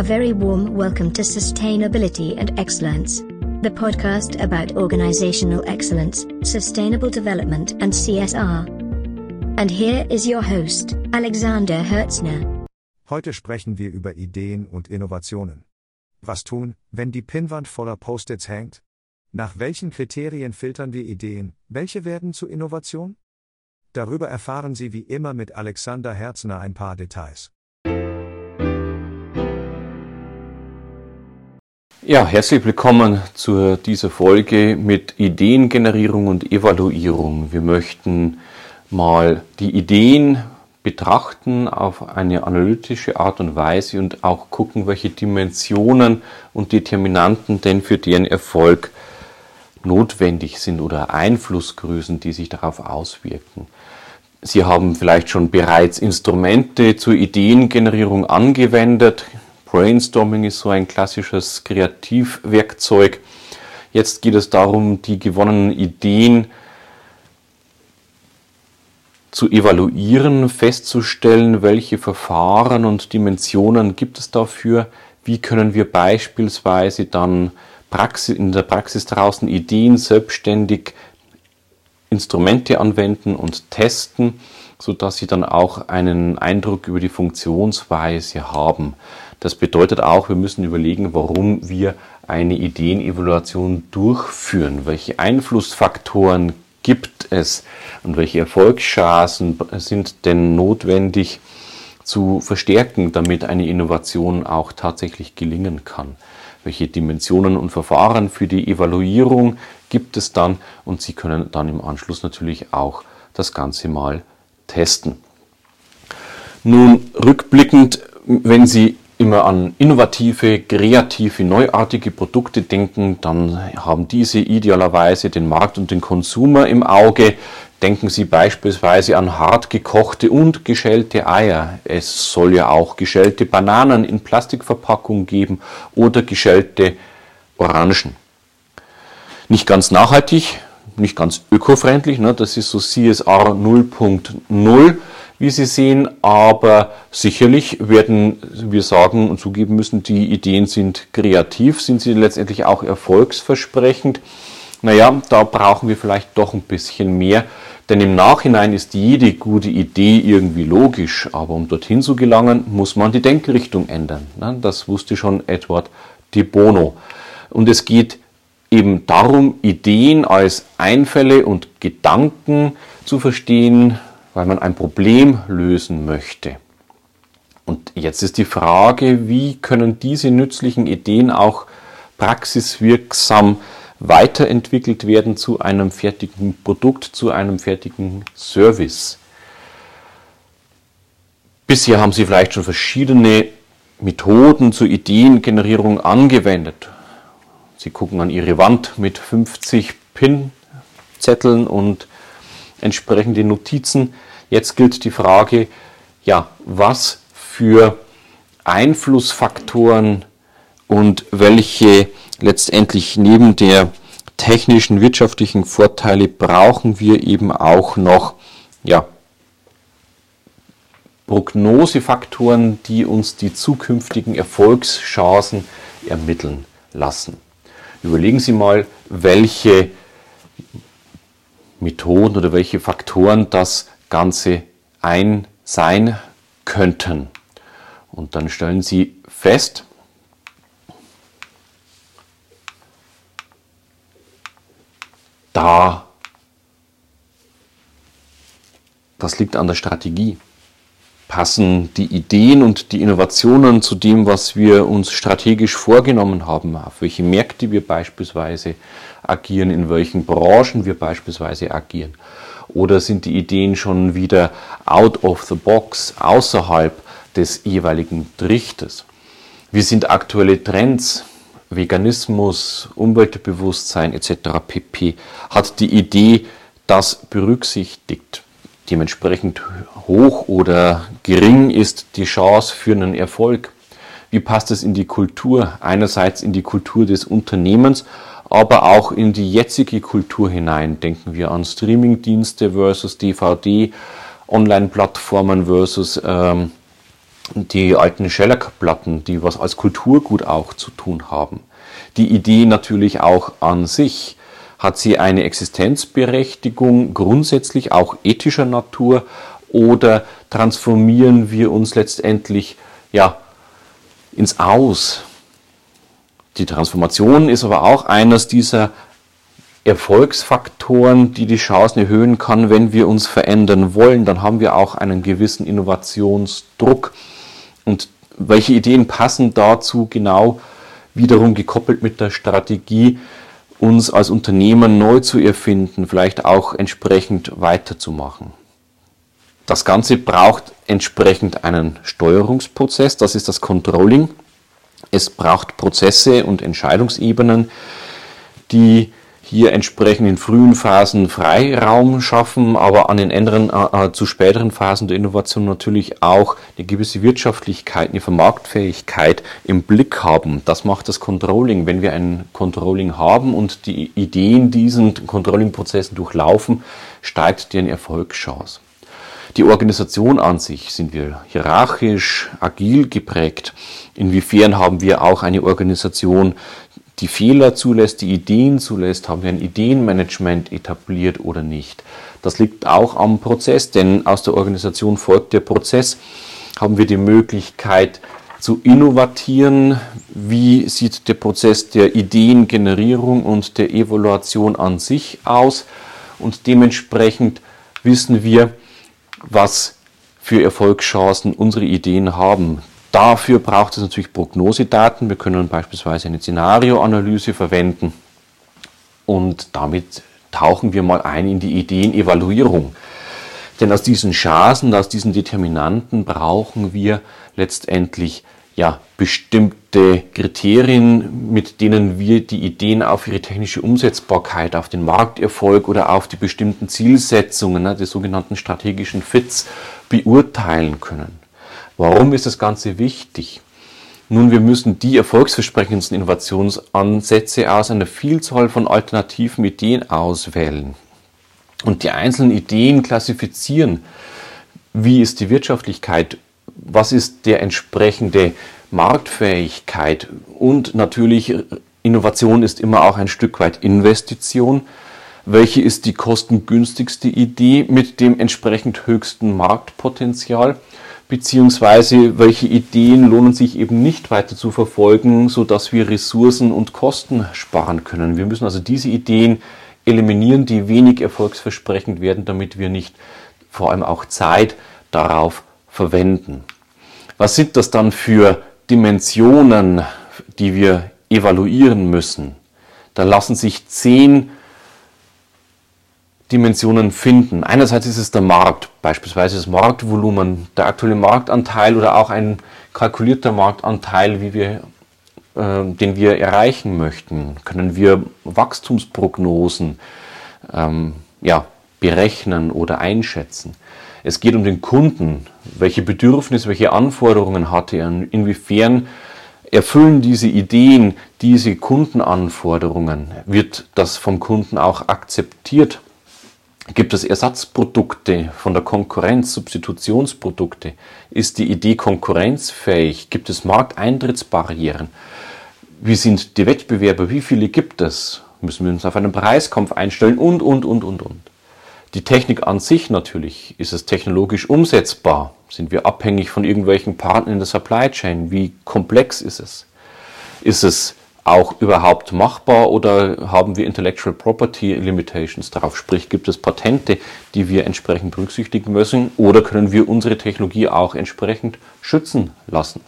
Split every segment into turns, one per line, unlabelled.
A very warm welcome to Sustainability and Excellence, the podcast about organizational excellence, sustainable development, and CSR. And here is your host, Alexander Hertzner.
Heute sprechen wir über Ideen und Innovationen. Was tun, wenn die Pinnwand voller Post-its hängt? Nach welchen Kriterien filtern wir Ideen, welche werden zu Innovation? Darüber erfahren Sie wie immer mit Alexander Herzner ein paar Details.
Ja, herzlich willkommen zu dieser Folge mit Ideengenerierung und Evaluierung. Wir möchten mal die Ideen betrachten auf eine analytische Art und Weise und auch gucken, welche Dimensionen und Determinanten denn für deren Erfolg notwendig sind oder Einflussgrößen, die sich darauf auswirken. Sie haben vielleicht schon bereits Instrumente zur Ideengenerierung angewendet, Brainstorming ist so ein klassisches Kreativwerkzeug. Jetzt geht es darum, die gewonnenen Ideen zu evaluieren, festzustellen, welche Verfahren und Dimensionen gibt es dafür, wie können wir beispielsweise dann in der Praxis draußen Ideen selbstständig Instrumente anwenden und testen, sodass sie dann auch einen Eindruck über die Funktionsweise haben. Das bedeutet auch, wir müssen überlegen, warum wir eine Ideenevaluation durchführen. Welche Einflussfaktoren gibt es und welche Erfolgschancen sind denn notwendig zu verstärken, damit eine Innovation auch tatsächlich gelingen kann? Welche Dimensionen und Verfahren für die Evaluierung gibt es dann? Und Sie können dann im Anschluss natürlich auch das Ganze mal testen. Nun, rückblickend, wenn Sie immer an innovative, kreative, neuartige Produkte denken, dann haben diese idealerweise den Markt und den Konsumer im Auge. Denken Sie beispielsweise an hart gekochte und geschälte Eier. Es soll ja auch geschälte Bananen in Plastikverpackung geben oder geschälte Orangen. Nicht ganz nachhaltig, nicht ganz öko-freundlich, ne? das ist so CSR 0.0 wie Sie sehen, aber sicherlich werden wir sagen und zugeben müssen, die Ideen sind kreativ, sind sie letztendlich auch erfolgsversprechend. Naja, da brauchen wir vielleicht doch ein bisschen mehr, denn im Nachhinein ist jede gute Idee irgendwie logisch, aber um dorthin zu gelangen, muss man die Denkrichtung ändern. Das wusste schon Edward de Bono. Und es geht eben darum, Ideen als Einfälle und Gedanken zu verstehen, weil man ein Problem lösen möchte. Und jetzt ist die Frage, wie können diese nützlichen Ideen auch praxiswirksam weiterentwickelt werden zu einem fertigen Produkt, zu einem fertigen Service. Bisher haben Sie vielleicht schon verschiedene Methoden zur Ideengenerierung angewendet. Sie gucken an Ihre Wand mit 50 Pin-Zetteln und entsprechende Notizen. Jetzt gilt die Frage, ja, was für Einflussfaktoren und welche letztendlich neben der technischen, wirtschaftlichen Vorteile brauchen wir eben auch noch, ja, Prognosefaktoren, die uns die zukünftigen Erfolgschancen ermitteln lassen. Überlegen Sie mal, welche Methoden oder welche Faktoren das Ganze ein sein könnten. Und dann stellen Sie fest, da das liegt an der Strategie. Passen die Ideen und die Innovationen zu dem, was wir uns strategisch vorgenommen haben, auf welche Märkte wir beispielsweise agieren, in welchen Branchen wir beispielsweise agieren? Oder sind die Ideen schon wieder out of the box, außerhalb des jeweiligen Trichters? Wie sind aktuelle Trends? Veganismus, Umweltbewusstsein etc. pp. Hat die Idee das berücksichtigt? Dementsprechend hoch oder gering ist die Chance für einen Erfolg? Wie passt es in die Kultur? Einerseits in die Kultur des Unternehmens, aber auch in die jetzige Kultur hinein. Denken wir an Streamingdienste versus DVD, Online-Plattformen versus ähm, die alten Schellackplatten, die was als Kulturgut auch zu tun haben. Die Idee natürlich auch an sich. Hat sie eine Existenzberechtigung grundsätzlich auch ethischer Natur oder transformieren wir uns letztendlich ja ins Aus? Die Transformation ist aber auch eines dieser Erfolgsfaktoren, die die Chancen erhöhen kann, wenn wir uns verändern wollen. Dann haben wir auch einen gewissen Innovationsdruck. Und welche Ideen passen dazu genau wiederum gekoppelt mit der Strategie, uns als Unternehmen neu zu erfinden, vielleicht auch entsprechend weiterzumachen. Das Ganze braucht entsprechend einen Steuerungsprozess, das ist das Controlling. Es braucht Prozesse und Entscheidungsebenen, die hier entsprechend in frühen Phasen Freiraum schaffen, aber an den anderen, äh, äh, zu späteren Phasen der Innovation natürlich auch eine gewisse Wirtschaftlichkeit, eine Vermarktfähigkeit im Blick haben. Das macht das Controlling. Wenn wir ein Controlling haben und die Ideen diesen Controlling-Prozessen durchlaufen, steigt deren Erfolgschance. Die Organisation an sich, sind wir hierarchisch, agil geprägt? Inwiefern haben wir auch eine Organisation, die Fehler zulässt, die Ideen zulässt, haben wir ein Ideenmanagement etabliert oder nicht. Das liegt auch am Prozess, denn aus der Organisation folgt der Prozess. Haben wir die Möglichkeit zu innovatieren? Wie sieht der Prozess der Ideengenerierung und der Evaluation an sich aus? Und dementsprechend wissen wir, was für Erfolgschancen unsere Ideen haben. Dafür braucht es natürlich Prognosedaten. Wir können beispielsweise eine Szenarioanalyse verwenden und damit tauchen wir mal ein in die Ideenevaluierung. Denn aus diesen Chancen, aus diesen Determinanten brauchen wir letztendlich ja, bestimmte Kriterien, mit denen wir die Ideen auf ihre technische Umsetzbarkeit, auf den Markterfolg oder auf die bestimmten Zielsetzungen ne, des sogenannten strategischen Fits beurteilen können. Warum ist das Ganze wichtig? Nun, wir müssen die erfolgsversprechendsten Innovationsansätze aus einer Vielzahl von alternativen Ideen auswählen und die einzelnen Ideen klassifizieren. Wie ist die Wirtschaftlichkeit? Was ist der entsprechende Marktfähigkeit? Und natürlich, Innovation ist immer auch ein Stück weit Investition. Welche ist die kostengünstigste Idee mit dem entsprechend höchsten Marktpotenzial? Beziehungsweise welche Ideen lohnen sich eben nicht weiter zu verfolgen, sodass wir Ressourcen und Kosten sparen können. Wir müssen also diese Ideen eliminieren, die wenig erfolgsversprechend werden, damit wir nicht vor allem auch Zeit darauf verwenden. Was sind das dann für Dimensionen, die wir evaluieren müssen? Da lassen sich zehn Dimensionen finden. Einerseits ist es der Markt, beispielsweise das Marktvolumen, der aktuelle Marktanteil oder auch ein kalkulierter Marktanteil, wie wir, äh, den wir erreichen möchten. Können wir Wachstumsprognosen ähm, ja, berechnen oder einschätzen. Es geht um den Kunden. Welche Bedürfnisse, welche Anforderungen hat er? Inwiefern erfüllen diese Ideen diese Kundenanforderungen? Wird das vom Kunden auch akzeptiert? Gibt es Ersatzprodukte von der Konkurrenz, Substitutionsprodukte? Ist die Idee konkurrenzfähig? Gibt es Markteintrittsbarrieren? Wie sind die Wettbewerber? Wie viele gibt es? Müssen wir uns auf einen Preiskampf einstellen? Und, und, und, und, und. Die Technik an sich natürlich. Ist es technologisch umsetzbar? Sind wir abhängig von irgendwelchen Partnern in der Supply Chain? Wie komplex ist es? Ist es auch überhaupt machbar oder haben wir Intellectual Property Limitations drauf? Sprich, gibt es Patente, die wir entsprechend berücksichtigen müssen oder können wir unsere Technologie auch entsprechend schützen lassen?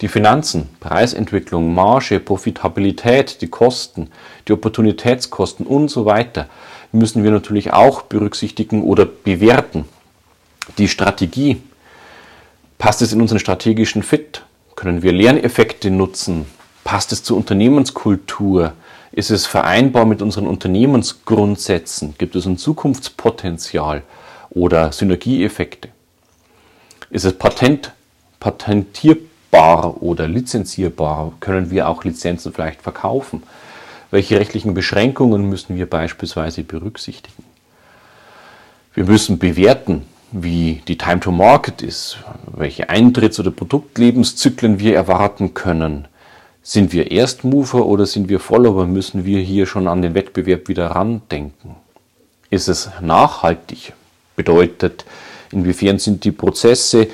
Die Finanzen, Preisentwicklung, Marge, Profitabilität, die Kosten, die Opportunitätskosten und so weiter müssen wir natürlich auch berücksichtigen oder bewerten. Die Strategie, passt es in unseren strategischen Fit? Können wir Lerneffekte nutzen? Passt es zur Unternehmenskultur? Ist es vereinbar mit unseren Unternehmensgrundsätzen? Gibt es ein Zukunftspotenzial oder Synergieeffekte? Ist es patent, patentierbar oder lizenzierbar? Können wir auch Lizenzen vielleicht verkaufen? Welche rechtlichen Beschränkungen müssen wir beispielsweise berücksichtigen? Wir müssen bewerten, wie die Time to Market ist, welche Eintritts- oder Produktlebenszyklen wir erwarten können. Sind wir Erstmover oder sind wir Follower? Müssen wir hier schon an den Wettbewerb wieder randenken? Ist es nachhaltig? Bedeutet, inwiefern sind die Prozesse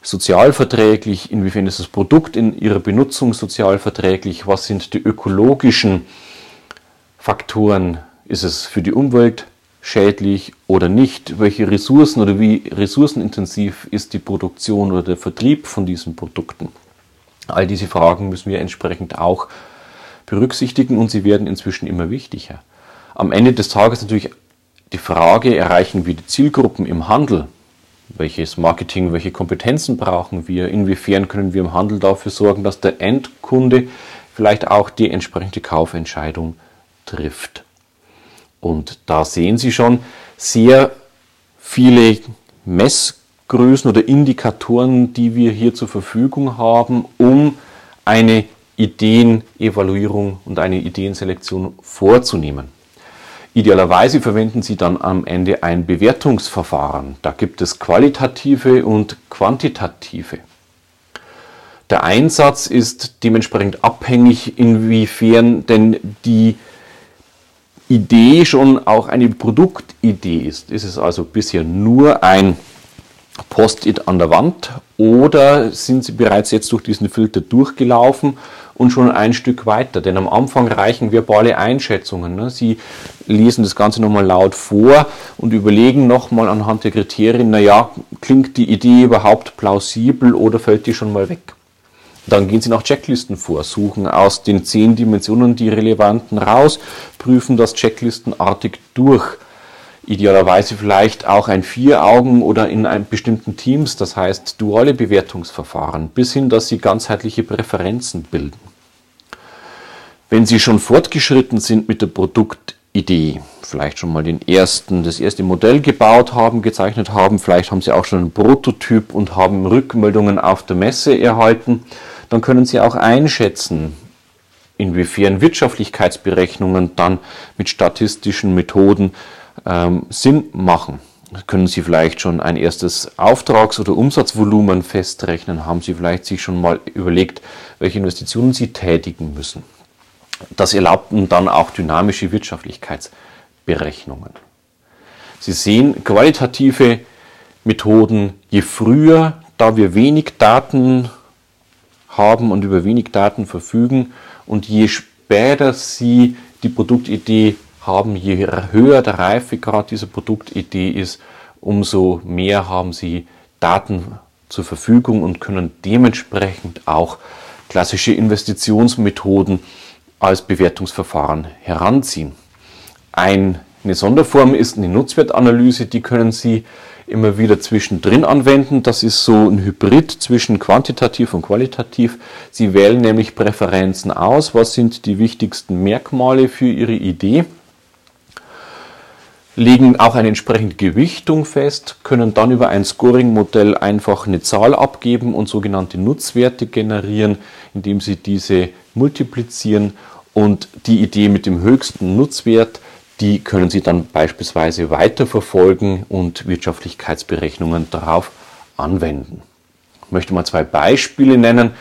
sozialverträglich? Inwiefern ist das Produkt in ihrer Benutzung sozialverträglich? Was sind die ökologischen Faktoren? Ist es für die Umwelt schädlich oder nicht? Welche Ressourcen oder wie ressourcenintensiv ist die Produktion oder der Vertrieb von diesen Produkten? All diese Fragen müssen wir entsprechend auch berücksichtigen und sie werden inzwischen immer wichtiger. Am Ende des Tages natürlich die Frage, erreichen wir die Zielgruppen im Handel? Welches Marketing, welche Kompetenzen brauchen wir? Inwiefern können wir im Handel dafür sorgen, dass der Endkunde vielleicht auch die entsprechende Kaufentscheidung trifft? Und da sehen Sie schon sehr viele Messgrößen oder Indikatoren, die wir hier zur Verfügung haben, um eine Ideenevaluierung und eine Ideenselektion vorzunehmen. Idealerweise verwenden Sie dann am Ende ein Bewertungsverfahren. Da gibt es qualitative und quantitative. Der Einsatz ist dementsprechend abhängig, inwiefern denn die Idee schon auch eine Produktidee ist. Ist es also bisher nur ein Post-it an der Wand oder sind Sie bereits jetzt durch diesen Filter durchgelaufen und schon ein Stück weiter? Denn am Anfang reichen verbale Einschätzungen. Ne? Sie lesen das Ganze nochmal laut vor und überlegen nochmal anhand der Kriterien, naja, klingt die Idee überhaupt plausibel oder fällt die schon mal weg? Dann gehen Sie nach Checklisten vor, suchen aus den zehn Dimensionen die relevanten raus, prüfen das checklistenartig durch. Idealerweise vielleicht auch ein Vier-Augen- oder in einem bestimmten Teams, das heißt duale Bewertungsverfahren, bis hin, dass Sie ganzheitliche Präferenzen bilden. Wenn Sie schon fortgeschritten sind mit der Produktidee, vielleicht schon mal den ersten, das erste Modell gebaut haben, gezeichnet haben, vielleicht haben Sie auch schon einen Prototyp und haben Rückmeldungen auf der Messe erhalten, dann können Sie auch einschätzen, inwiefern Wirtschaftlichkeitsberechnungen dann mit statistischen Methoden ähm, Sinn machen. Können Sie vielleicht schon ein erstes Auftrags- oder Umsatzvolumen festrechnen? Haben Sie vielleicht sich schon mal überlegt, welche Investitionen Sie tätigen müssen? Das erlaubt dann auch dynamische Wirtschaftlichkeitsberechnungen. Sie sehen qualitative Methoden, je früher, da wir wenig Daten haben und über wenig Daten verfügen. Und je später Sie die Produktidee haben, je höher der Reifegrad dieser Produktidee ist, umso mehr haben Sie Daten zur Verfügung und können dementsprechend auch klassische Investitionsmethoden als Bewertungsverfahren heranziehen. Eine Sonderform ist eine Nutzwertanalyse, die können Sie immer wieder zwischendrin anwenden. Das ist so ein Hybrid zwischen quantitativ und qualitativ. Sie wählen nämlich Präferenzen aus. Was sind die wichtigsten Merkmale für Ihre Idee? Legen auch eine entsprechende Gewichtung fest, können dann über ein Scoring-Modell einfach eine Zahl abgeben und sogenannte Nutzwerte generieren, indem sie diese multiplizieren und die Idee mit dem höchsten Nutzwert die können Sie dann beispielsweise weiterverfolgen und Wirtschaftlichkeitsberechnungen darauf anwenden. Ich möchte mal zwei Beispiele nennen,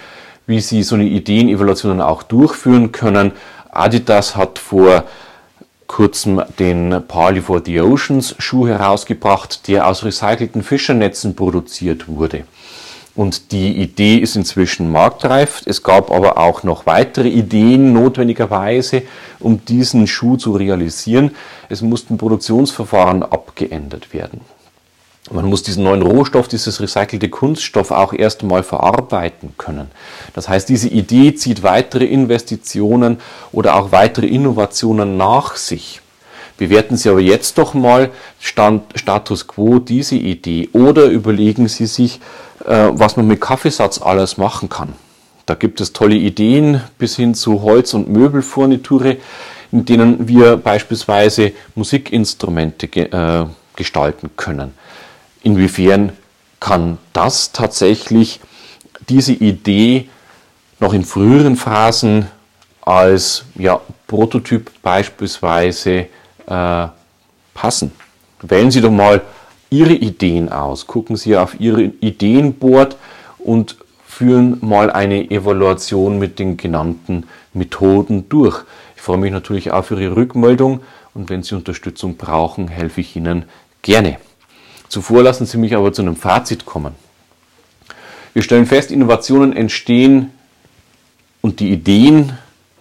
wie Sie so eine Ideenevaluation auch durchführen können. Adidas hat vor kurzem den Parley for the Oceans Schuh herausgebracht, der aus recycelten Fischernetzen produziert wurde. Und die Idee ist inzwischen marktreif. Es gab aber auch noch weitere Ideen notwendigerweise, um diesen Schuh zu realisieren. Es mussten Produktionsverfahren abgeändert werden. Man muss diesen neuen Rohstoff, dieses recycelte Kunststoff auch erst einmal verarbeiten können. Das heißt, diese Idee zieht weitere Investitionen oder auch weitere Innovationen nach sich. Bewerten Sie aber jetzt doch mal Stand, Status quo diese Idee oder überlegen Sie sich, äh, was man mit Kaffeesatz alles machen kann. Da gibt es tolle Ideen bis hin zu Holz- und Möbelfurniture, in denen wir beispielsweise Musikinstrumente äh, gestalten können. Inwiefern kann das tatsächlich diese Idee noch in früheren Phasen als ja, Prototyp beispielsweise äh, passen. Wählen Sie doch mal Ihre Ideen aus. Gucken Sie auf Ihre Ideenboard und führen mal eine Evaluation mit den genannten Methoden durch. Ich freue mich natürlich für Ihre Rückmeldung und wenn Sie Unterstützung brauchen, helfe ich Ihnen gerne. Zuvor lassen Sie mich aber zu einem Fazit kommen. Wir stellen fest, Innovationen entstehen und die Ideen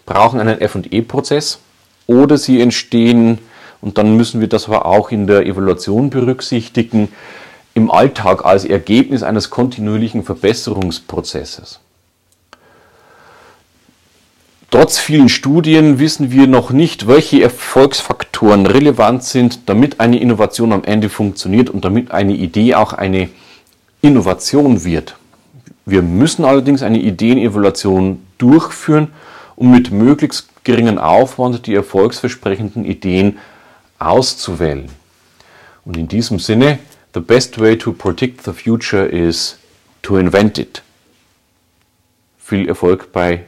brauchen einen FE-Prozess oder sie entstehen, und dann müssen wir das aber auch in der Evaluation berücksichtigen, im Alltag als Ergebnis eines kontinuierlichen Verbesserungsprozesses. Trotz vielen Studien wissen wir noch nicht, welche Erfolgsfaktoren relevant sind, damit eine Innovation am Ende funktioniert und damit eine Idee auch eine Innovation wird. Wir müssen allerdings eine Ideenevaluation durchführen, um mit möglichst geringen Aufwand die erfolgsversprechenden Ideen auszuwählen. Und in diesem Sinne, the best way to predict the future is to invent it. Viel Erfolg bei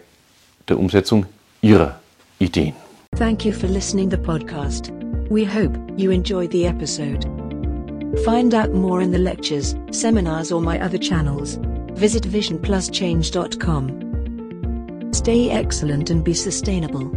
der Umsetzung Ihrer Ideen.
Thank you for listening the podcast. We hope you enjoyed the episode. Find out more in the lectures, seminars or my other channels. Visit visionpluschange.com. Stay excellent and be sustainable.